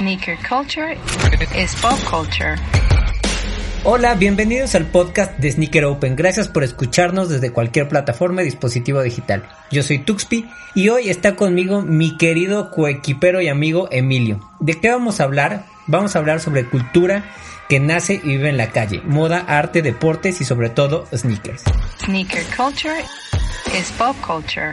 Sneaker culture is pop culture. Hola, bienvenidos al podcast de Sneaker Open. Gracias por escucharnos desde cualquier plataforma y dispositivo digital. Yo soy Tuxpi y hoy está conmigo mi querido coequipero y amigo Emilio. ¿De qué vamos a hablar? Vamos a hablar sobre cultura que nace y vive en la calle, moda, arte, deportes y sobre todo sneakers. Sneaker culture is pop culture.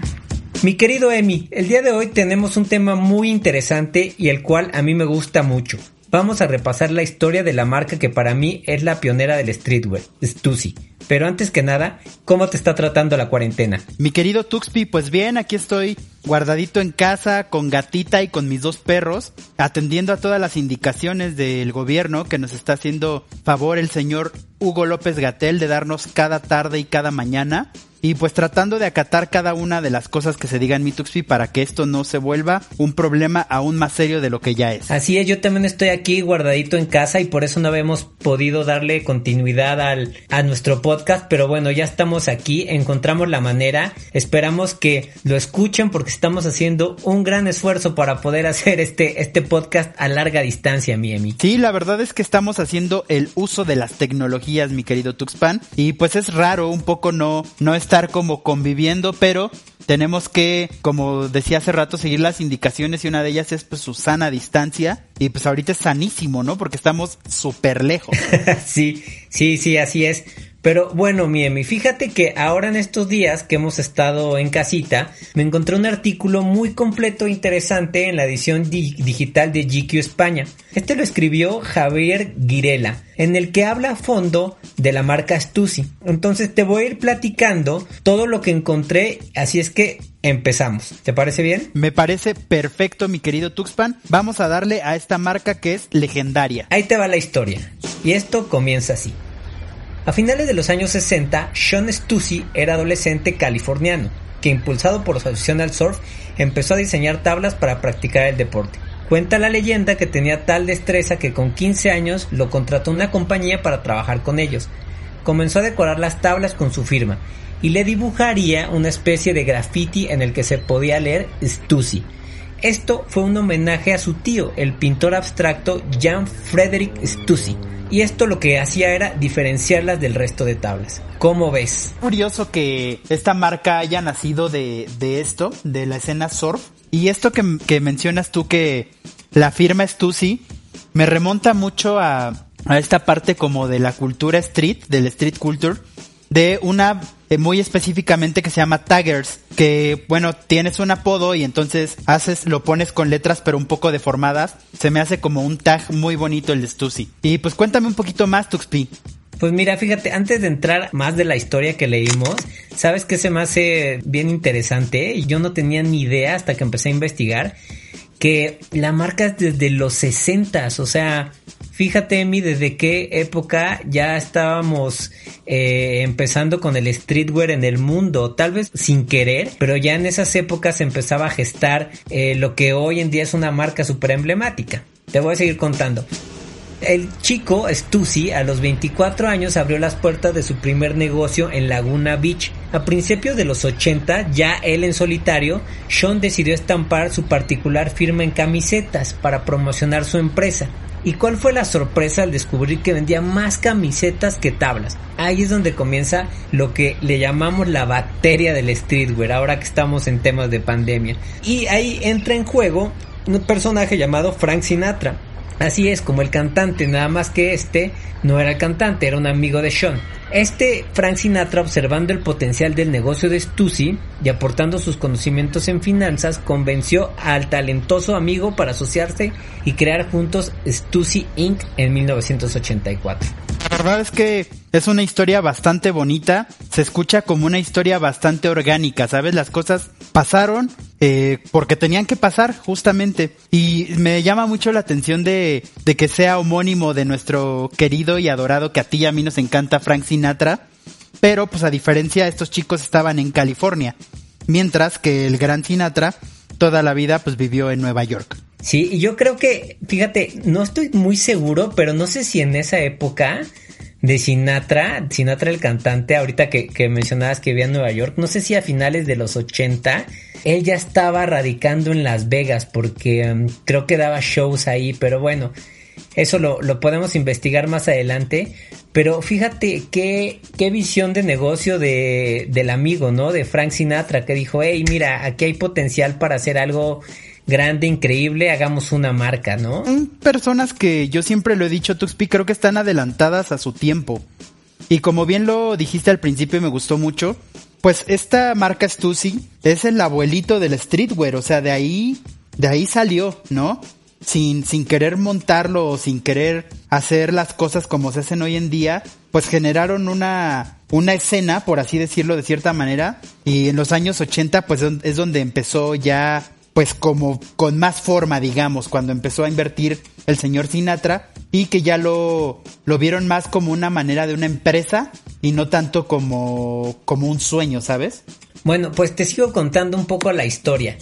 Mi querido Emi, el día de hoy tenemos un tema muy interesante y el cual a mí me gusta mucho. Vamos a repasar la historia de la marca que para mí es la pionera del streetwear, Stussy. Pero antes que nada, ¿cómo te está tratando la cuarentena? Mi querido Tuxpi, pues bien, aquí estoy guardadito en casa con gatita y con mis dos perros, atendiendo a todas las indicaciones del gobierno que nos está haciendo favor el señor Hugo López Gatel de darnos cada tarde y cada mañana y pues tratando de acatar cada una de las cosas que se digan mi Tuxpi para que esto no se vuelva un problema aún más serio de lo que ya es. Así es, yo también estoy aquí guardadito en casa y por eso no habíamos podido darle continuidad al, a nuestro podcast, pero bueno, ya estamos aquí, encontramos la manera, esperamos que lo escuchen porque estamos haciendo un gran esfuerzo para poder hacer este, este podcast a larga distancia, mi Emi. Sí, la verdad es que estamos haciendo el uso de las tecnologías, mi querido Tuxpan, y pues es raro un poco no, no estar como conviviendo, pero tenemos que, como decía hace rato, seguir las indicaciones y una de ellas es pues su sana distancia y pues ahorita es sanísimo, ¿no? Porque estamos súper lejos. sí, sí, sí, así es. Pero bueno, Miemi, fíjate que ahora en estos días que hemos estado en casita, me encontré un artículo muy completo e interesante en la edición digital de GQ España. Este lo escribió Javier Guirela, en el que habla a fondo de la marca Stussy. Entonces te voy a ir platicando todo lo que encontré, así es que empezamos. ¿Te parece bien? Me parece perfecto, mi querido Tuxpan. Vamos a darle a esta marca que es legendaria. Ahí te va la historia. Y esto comienza así. A finales de los años 60, Sean Stussy era adolescente californiano, que impulsado por su afición al surf, empezó a diseñar tablas para practicar el deporte. Cuenta la leyenda que tenía tal destreza que con 15 años lo contrató una compañía para trabajar con ellos. Comenzó a decorar las tablas con su firma y le dibujaría una especie de graffiti en el que se podía leer Stussy. Esto fue un homenaje a su tío, el pintor abstracto Jean Frederick Stussy y esto lo que hacía era diferenciarlas del resto de tablas. ¿Cómo ves? Curioso que esta marca haya nacido de, esto, de la escena surf. Y esto que, mencionas tú que la firma Stussy me remonta mucho a, a esta parte como de la cultura street, del street culture, de una eh, muy específicamente que se llama Taggers, que bueno, tienes un apodo y entonces haces, lo pones con letras pero un poco deformadas. Se me hace como un tag muy bonito el de Stussy. Y pues cuéntame un poquito más, Tuxpi. Pues mira, fíjate, antes de entrar más de la historia que leímos, ¿sabes qué se me hace bien interesante? Yo no tenía ni idea hasta que empecé a investigar que la marca es desde los 60, o sea, fíjate Emi desde qué época ya estábamos eh, empezando con el streetwear en el mundo, tal vez sin querer, pero ya en esas épocas empezaba a gestar eh, lo que hoy en día es una marca súper emblemática. Te voy a seguir contando. El chico Stussy a los 24 años abrió las puertas de su primer negocio en Laguna Beach. A principios de los 80, ya él en solitario, Sean decidió estampar su particular firma en camisetas para promocionar su empresa. ¿Y cuál fue la sorpresa al descubrir que vendía más camisetas que tablas? Ahí es donde comienza lo que le llamamos la bacteria del streetwear, ahora que estamos en temas de pandemia. Y ahí entra en juego un personaje llamado Frank Sinatra Así es como el cantante, nada más que este no era el cantante, era un amigo de Sean. Este Frank Sinatra, observando el potencial del negocio de Stussy y aportando sus conocimientos en finanzas, convenció al talentoso amigo para asociarse y crear juntos Stussy Inc. en 1984. La verdad es que es una historia bastante bonita, se escucha como una historia bastante orgánica, ¿sabes? Las cosas pasaron eh, porque tenían que pasar justamente. Y me llama mucho la atención de, que sea homónimo de nuestro querido y adorado que a ti y a mí nos encanta Frank Sinatra. Pero pues a diferencia estos chicos estaban en California. Mientras que el gran Sinatra toda la vida pues vivió en Nueva York. Sí, y yo creo que, fíjate, no estoy muy seguro, pero no sé si en esa época de Sinatra, Sinatra el cantante, ahorita que, que mencionabas que vivía en Nueva York, no sé si a finales de los 80, él ya estaba radicando en Las Vegas porque um, creo que daba shows ahí, pero bueno, eso lo, lo podemos investigar más adelante. Pero fíjate qué, qué visión de negocio de, del amigo, ¿no? De Frank Sinatra, que dijo, hey, mira, aquí hay potencial para hacer algo grande, increíble, hagamos una marca, ¿no? Son personas que yo siempre lo he dicho, Tuxpi, creo que están adelantadas a su tiempo. Y como bien lo dijiste al principio y me gustó mucho, pues esta marca Stussy es el abuelito del streetwear, o sea, de ahí, de ahí salió, ¿no? Sin, sin querer montarlo o sin querer hacer las cosas como se hacen hoy en día, pues generaron una, una escena, por así decirlo de cierta manera, y en los años 80 pues es donde empezó ya pues como con más forma, digamos, cuando empezó a invertir el señor Sinatra y que ya lo, lo vieron más como una manera de una empresa y no tanto como, como un sueño, ¿sabes? Bueno, pues te sigo contando un poco la historia.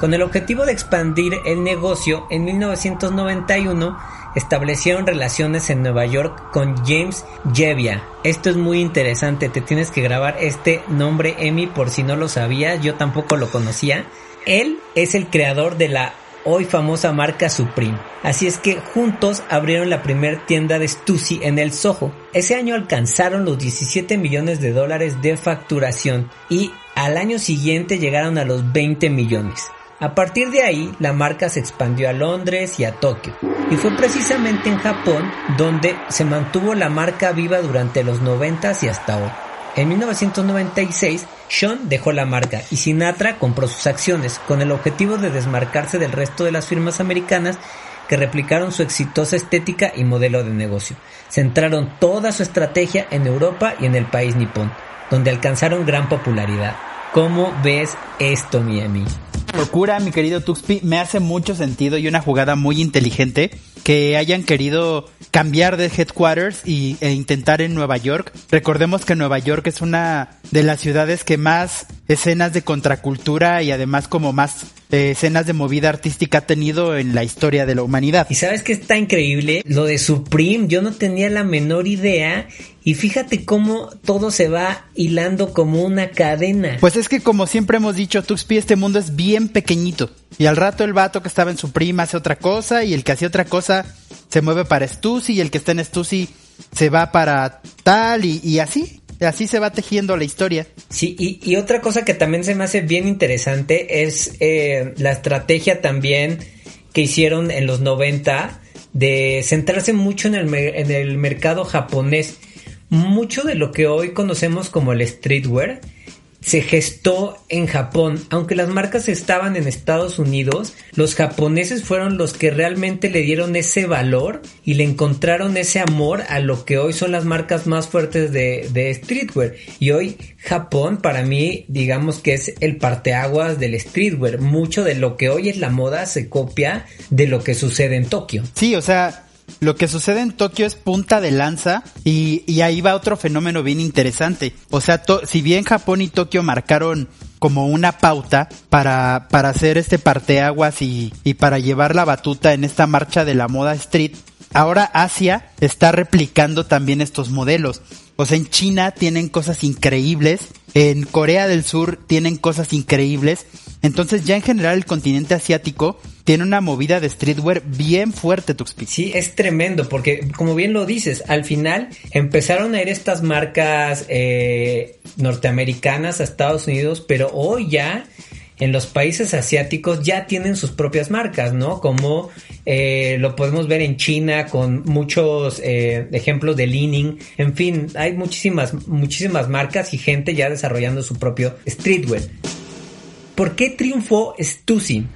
Con el objetivo de expandir el negocio, en 1991 establecieron relaciones en Nueva York con James Jevia. Esto es muy interesante, te tienes que grabar este nombre Emi por si no lo sabías, yo tampoco lo conocía. Él es el creador de la hoy famosa marca Supreme. Así es que juntos abrieron la primera tienda de Stussy en el Soho. Ese año alcanzaron los 17 millones de dólares de facturación y al año siguiente llegaron a los 20 millones. A partir de ahí, la marca se expandió a Londres y a Tokio, y fue precisamente en Japón donde se mantuvo la marca viva durante los 90 y hasta hoy. En 1996, Sean dejó la marca y Sinatra compró sus acciones con el objetivo de desmarcarse del resto de las firmas americanas que replicaron su exitosa estética y modelo de negocio. Centraron toda su estrategia en Europa y en el país nipón, donde alcanzaron gran popularidad. ¿Cómo ves esto, Miami? Locura, mi querido Tuxpi, me hace mucho sentido y una jugada muy inteligente que hayan querido cambiar de headquarters y, e intentar en Nueva York. Recordemos que Nueva York es una de las ciudades que más escenas de contracultura y además como más eh, escenas de movida artística ha tenido en la historia de la humanidad. Y sabes que está increíble lo de Supreme, yo no tenía la menor idea y fíjate cómo todo se va hilando como una cadena. Pues es que como siempre hemos dicho, Tuxpi, este mundo es bien pequeñito. Y al rato el vato que estaba en Supreme hace otra cosa y el que hacía otra cosa se mueve para Stussy y el que está en Stussy se va para tal y, y así. Así se va tejiendo la historia. Sí, y, otra cosa que también se me hace bien interesante es eh, la estrategia también que hicieron en los 90 de centrarse mucho en el, en el mercado japonés. Mucho de lo que hoy conocemos como el streetwear se gestó en Japón. Aunque las marcas estaban en Estados Unidos, los japoneses fueron los que realmente le dieron ese valor y le encontraron ese amor a lo que hoy son las marcas más fuertes de, de streetwear. Y hoy Japón para mí digamos que es el parteaguas del streetwear. Mucho de lo que hoy es la moda se copia de lo que sucede en Tokio. Sí, o sea, lo que sucede en Tokio es punta de lanza y, ahí va otro fenómeno bien interesante. O sea, si bien Japón y Tokio marcaron como una pauta para, para hacer este parteaguas y, y para llevar la batuta en esta marcha de la moda street, ahora Asia está replicando también estos modelos. O sea, en China tienen cosas increíbles, en Corea del Sur tienen cosas increíbles. Entonces ya en general el continente asiático tiene una movida de streetwear bien fuerte, Tuxpi. Sí, es tremendo, porque como bien lo dices, al final empezaron a ir estas marcas eh, norteamericanas a Estados Unidos, pero hoy ya en los países asiáticos ya tienen sus propias marcas, ¿no? Como eh, lo podemos ver en China con muchos eh, ejemplos de leaning. En fin, hay muchísimas, muchísimas marcas y gente ya desarrollando su propio streetwear. ¿Por qué triunfó Stussy?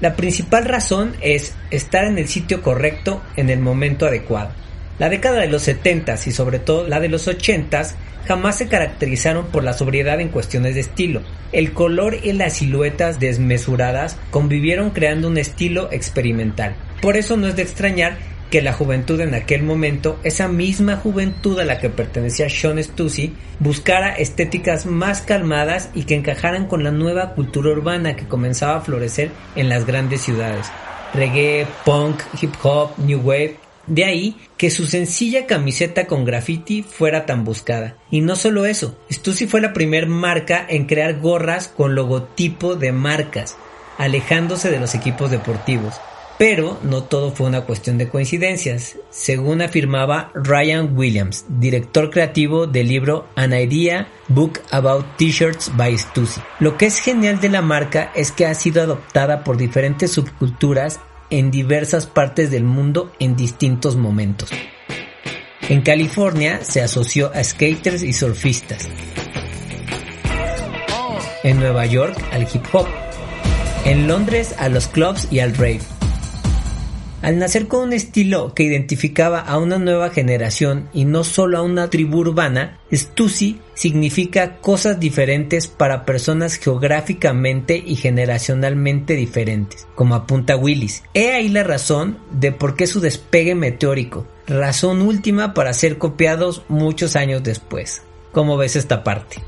La principal razón es estar en el sitio correcto en el momento adecuado. La década de los 70s y sobre todo la de los 80s jamás se caracterizaron por la sobriedad en cuestiones de estilo. El color y las siluetas desmesuradas convivieron creando un estilo experimental. Por eso no es de extrañar que la juventud en aquel momento, esa misma juventud a la que pertenecía Sean Stussy, buscara estéticas más calmadas y que encajaran con la nueva cultura urbana que comenzaba a florecer en las grandes ciudades. Reggae, punk, hip hop, new wave, De ahí que su sencilla camiseta con graffiti fuera tan buscada. Y no solo eso, Stussy fue la primera marca en crear gorras con logotipo de marcas, alejándose de los equipos deportivos. Pero no todo fue una cuestión de coincidencias, según afirmaba Ryan Williams, director creativo del libro An Idea Book About T-Shirts by Stussy. Lo que es genial de la marca es que ha sido adoptada por diferentes subculturas en diversas partes del mundo en distintos momentos. En California se asoció a skaters y surfistas. En Nueva York al hip hop. En Londres a los clubs y al rave al nacer con un estilo que identificaba a una nueva generación y no solo a una tribu urbana, Stussy significa cosas diferentes para personas geográficamente y generacionalmente diferentes, como apunta Willis. He ahí la razón de por qué su despegue meteórico, razón última para ser copiados muchos años después. ¿Cómo ves esta parte?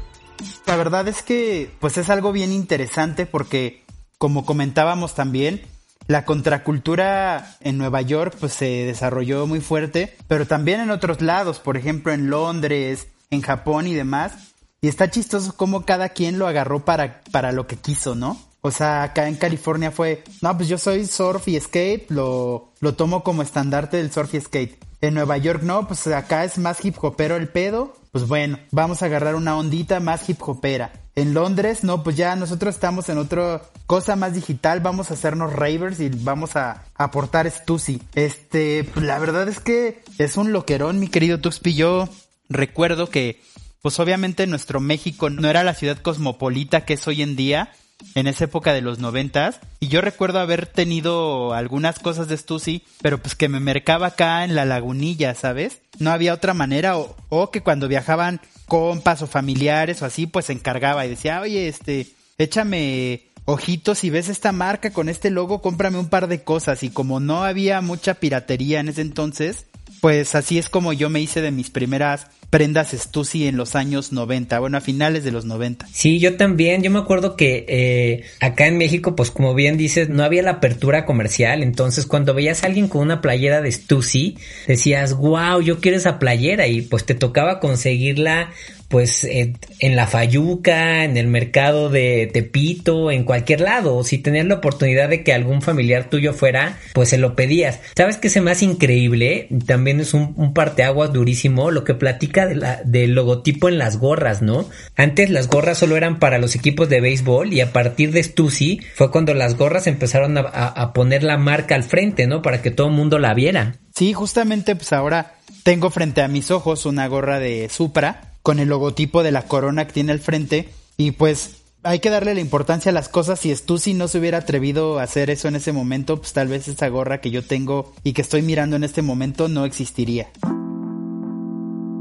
La verdad es que pues es algo bien interesante porque como comentábamos también, la contracultura en Nueva York pues se desarrolló muy fuerte, pero también en otros lados, por ejemplo en Londres, en Japón y demás. Y está chistoso cómo cada quien lo agarró para, para lo que quiso, ¿no? O sea, acá en California fue, no, pues yo soy surf y skate, lo, lo tomo como estandarte del surf y skate. En Nueva York no, pues acá es más hip hopero el pedo. Pues bueno, vamos a agarrar una ondita más hip hopera. En Londres, no, pues ya nosotros estamos en otra cosa más digital, vamos a hacernos ravers y vamos a aportar Stussy. Este, pues la verdad es que es un loquerón, mi querido Tuxpi. Yo recuerdo que, pues obviamente nuestro México no era la ciudad cosmopolita que es hoy en día, en esa época de los noventas. Y yo recuerdo haber tenido algunas cosas de Stussy, pero pues que me mercaba acá en la lagunilla, ¿sabes? No había otra manera, o, o que cuando viajaban compas o familiares o así, pues se encargaba y decía, oye, este, échame ojitos, si ves esta marca con este logo, cómprame un par de cosas. Y como no había mucha piratería en ese entonces, pues así es como yo me hice de mis primeras prendas Stussy en los años 90, bueno, a finales de los 90. Sí, yo también, yo me acuerdo que eh, acá en México, pues como bien dices, no había la apertura comercial, entonces cuando veías a alguien con una playera de Stussy, decías, wow, yo quiero esa playera y pues te tocaba conseguirla pues en la Fayuca, en el mercado de Tepito, en cualquier lado. Si tenías la oportunidad de que algún familiar tuyo fuera, pues se lo pedías. ¿Sabes qué se me increíble? También es un, parteaguas durísimo lo que platica de la, del logotipo en las gorras, ¿no? Antes las gorras solo eran para los equipos de béisbol y a partir de Stussy fue cuando las gorras empezaron a, a poner la marca al frente, ¿no? Para que todo el mundo la viera. Sí, justamente pues ahora tengo frente a mis ojos una gorra de Supra con el logotipo de la corona que tiene al frente y pues hay que darle la importancia a las cosas. Si Stussy no se hubiera atrevido a hacer eso en ese momento, pues tal vez esa gorra que yo tengo y que estoy mirando en este momento no existiría.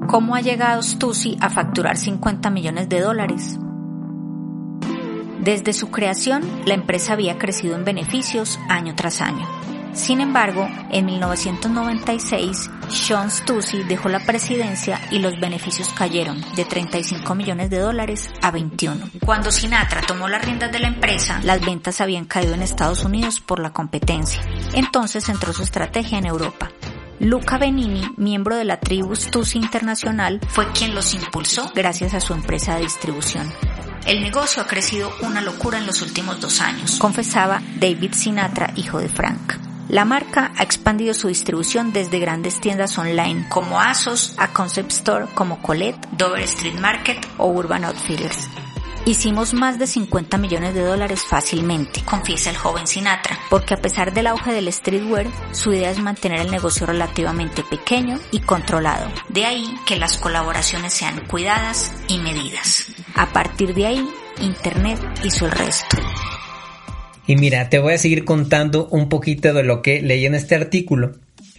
¿Cómo ha llegado Stussy a facturar 50 millones de dólares? Desde su creación, la empresa había crecido en beneficios año tras año. Sin embargo, en 1996, Sean Stussy dejó la presidencia y los beneficios cayeron de 35 millones de dólares a 21. Cuando Sinatra tomó las riendas de la empresa, las ventas habían caído en Estados Unidos por la competencia. Entonces entró su estrategia en Europa. Luca Benini, miembro de la tribu Stussy Internacional, fue quien los impulsó gracias a su empresa de distribución. El negocio ha crecido una locura en los últimos dos años, confesaba David Sinatra, hijo de Frank. La marca ha expandido su distribución desde grandes tiendas online como ASOS a Concept Store como Colette, Dover Street Market o Urban Outfitters. Hicimos más de 50 millones de dólares fácilmente, confiesa el joven Sinatra, porque a pesar del auge del streetwear, su idea es mantener el negocio relativamente pequeño y controlado. De ahí que las colaboraciones sean cuidadas y medidas. A partir de ahí, Internet hizo el resto. Y mira, te voy a seguir contando un poquito de lo que leí en este artículo.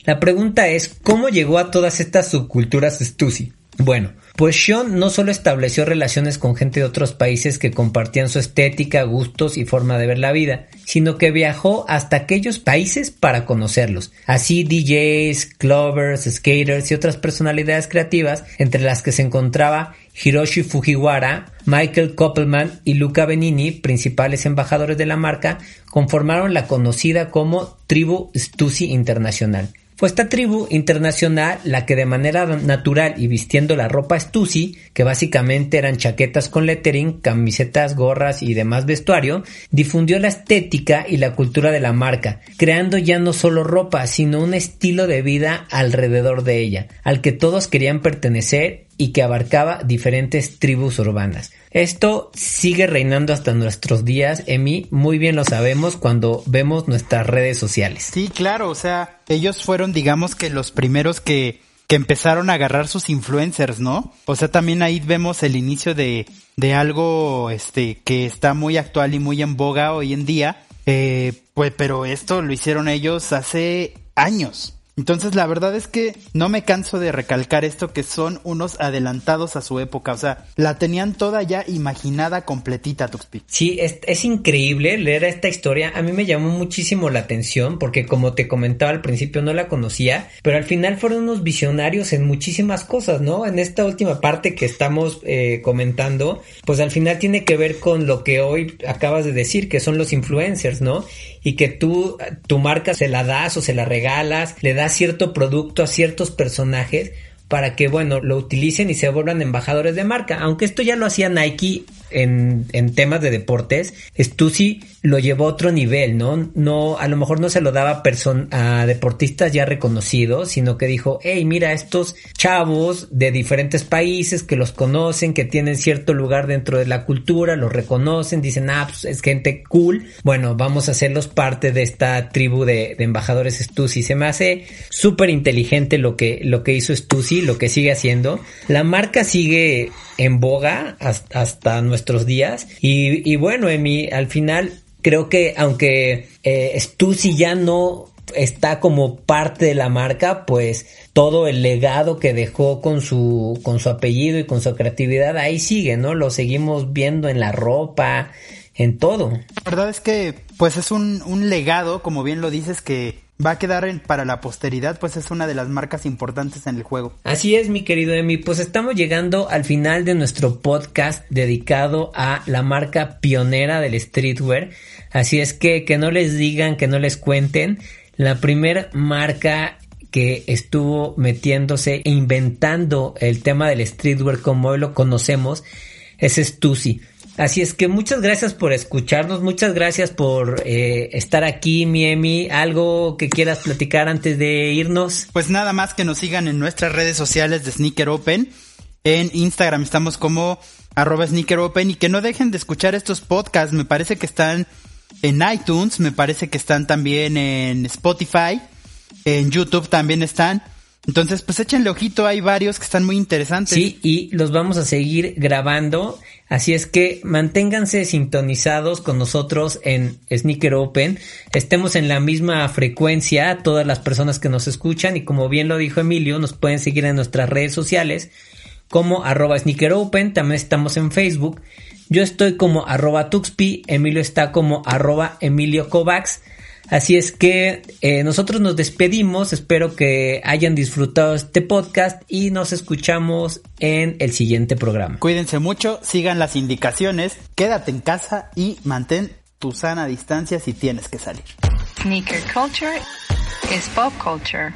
La pregunta es, ¿cómo llegó a todas estas subculturas Stussy? Bueno, pues Sean no solo estableció relaciones con gente de otros países que compartían su estética, gustos y forma de ver la vida, sino que viajó hasta aquellos países para conocerlos. Así DJs, clubbers, skaters y otras personalidades creativas, entre las que se encontraba Hiroshi Fujiwara, Michael Koppelman y Luca Benini, principales embajadores de la marca, conformaron la conocida como Tribu Stussy Internacional. Fue esta tribu internacional la que de manera natural y vistiendo la ropa Stussy, que básicamente eran chaquetas con lettering, camisetas, gorras y demás vestuario, difundió la estética y la cultura de la marca, creando ya no solo ropa, sino un estilo de vida alrededor de ella, al que todos querían pertenecer y que abarcaba diferentes tribus urbanas. Esto sigue reinando hasta nuestros días, Emi, muy bien lo sabemos cuando vemos nuestras redes sociales. Sí, claro, o sea, ellos fueron digamos que los primeros que que empezaron a agarrar sus influencers, ¿no? O sea, también ahí vemos el inicio de, de algo este que está muy actual y muy en boga hoy en día. Eh, pues, pero esto lo hicieron ellos hace años. Entonces la verdad es que no me canso de recalcar esto que son unos adelantados a su época, o sea, la tenían toda ya imaginada completita Tuxpi. Sí, es, es, increíble leer esta historia, a mí me llamó muchísimo la atención porque como te comentaba al principio no la conocía, pero al final fueron unos visionarios en muchísimas cosas, ¿no? En esta última parte que estamos eh, comentando, pues al final tiene que ver con lo que hoy acabas de decir, que son los influencers, ¿no? y que tú, tu marca se la das o se la regalas, le das cierto producto a ciertos personajes para que, bueno, lo utilicen y se vuelvan embajadores de marca. Aunque esto ya lo hacía Nike en, temas de deportes, Stussy lo llevó a otro nivel, ¿no? No, a lo mejor no se lo daba a deportistas ya reconocidos, sino que dijo, hey, mira, estos chavos de diferentes países que los conocen, que tienen cierto lugar dentro de la cultura, los reconocen, dicen, ah, pues es gente cool, bueno, vamos a hacerlos parte de esta tribu de, de embajadores Stussy. Se me hace súper inteligente lo que, lo que hizo Stussy, lo que sigue haciendo. La marca sigue en boga hasta, hasta nuestros días. Y, y bueno, Emi, al final creo que aunque eh, ya no está como parte de la marca, pues todo el legado que dejó con su, con su apellido y con su creatividad ahí sigue, ¿no? Lo seguimos viendo en la ropa, en todo. La verdad es que, pues es un, un legado, como bien lo dices, que va a quedar en, para la posteridad, pues es una de las marcas importantes en el juego. Así es, mi querido Emi, pues estamos llegando al final de nuestro podcast dedicado a la marca pionera del streetwear. Así es que que no les digan, que no les cuenten, la primera marca que estuvo metiéndose e inventando el tema del streetwear como hoy lo conocemos es Stussy. Así es que muchas gracias por escucharnos, muchas gracias por eh, estar aquí, Miemi. ¿Algo que quieras platicar antes de irnos? Pues nada más que nos sigan en nuestras redes sociales de Sneaker Open. En Instagram estamos como arroba Sneaker Open y que no dejen de escuchar estos podcasts. Me parece que están en iTunes, me parece que están también en Spotify, en YouTube también están. Entonces, pues échenle ojito, hay varios que están muy interesantes. Sí, y los vamos a seguir grabando. Así es que manténganse sintonizados con nosotros en Sneaker Open. Estemos en la misma frecuencia, todas las personas que nos escuchan. Y como bien lo dijo Emilio, nos pueden seguir en nuestras redes sociales como arroba Sneaker Open. También estamos en Facebook. Yo estoy como arroba Tuxpi. Emilio está como arroba Emilio Kovacs. Así es que eh, nosotros nos despedimos, espero que hayan disfrutado este podcast y nos escuchamos en el siguiente programa. Cuídense mucho, sigan las indicaciones, quédate en casa y mantén tu sana distancia si tienes que salir. Sneaker culture is pop culture.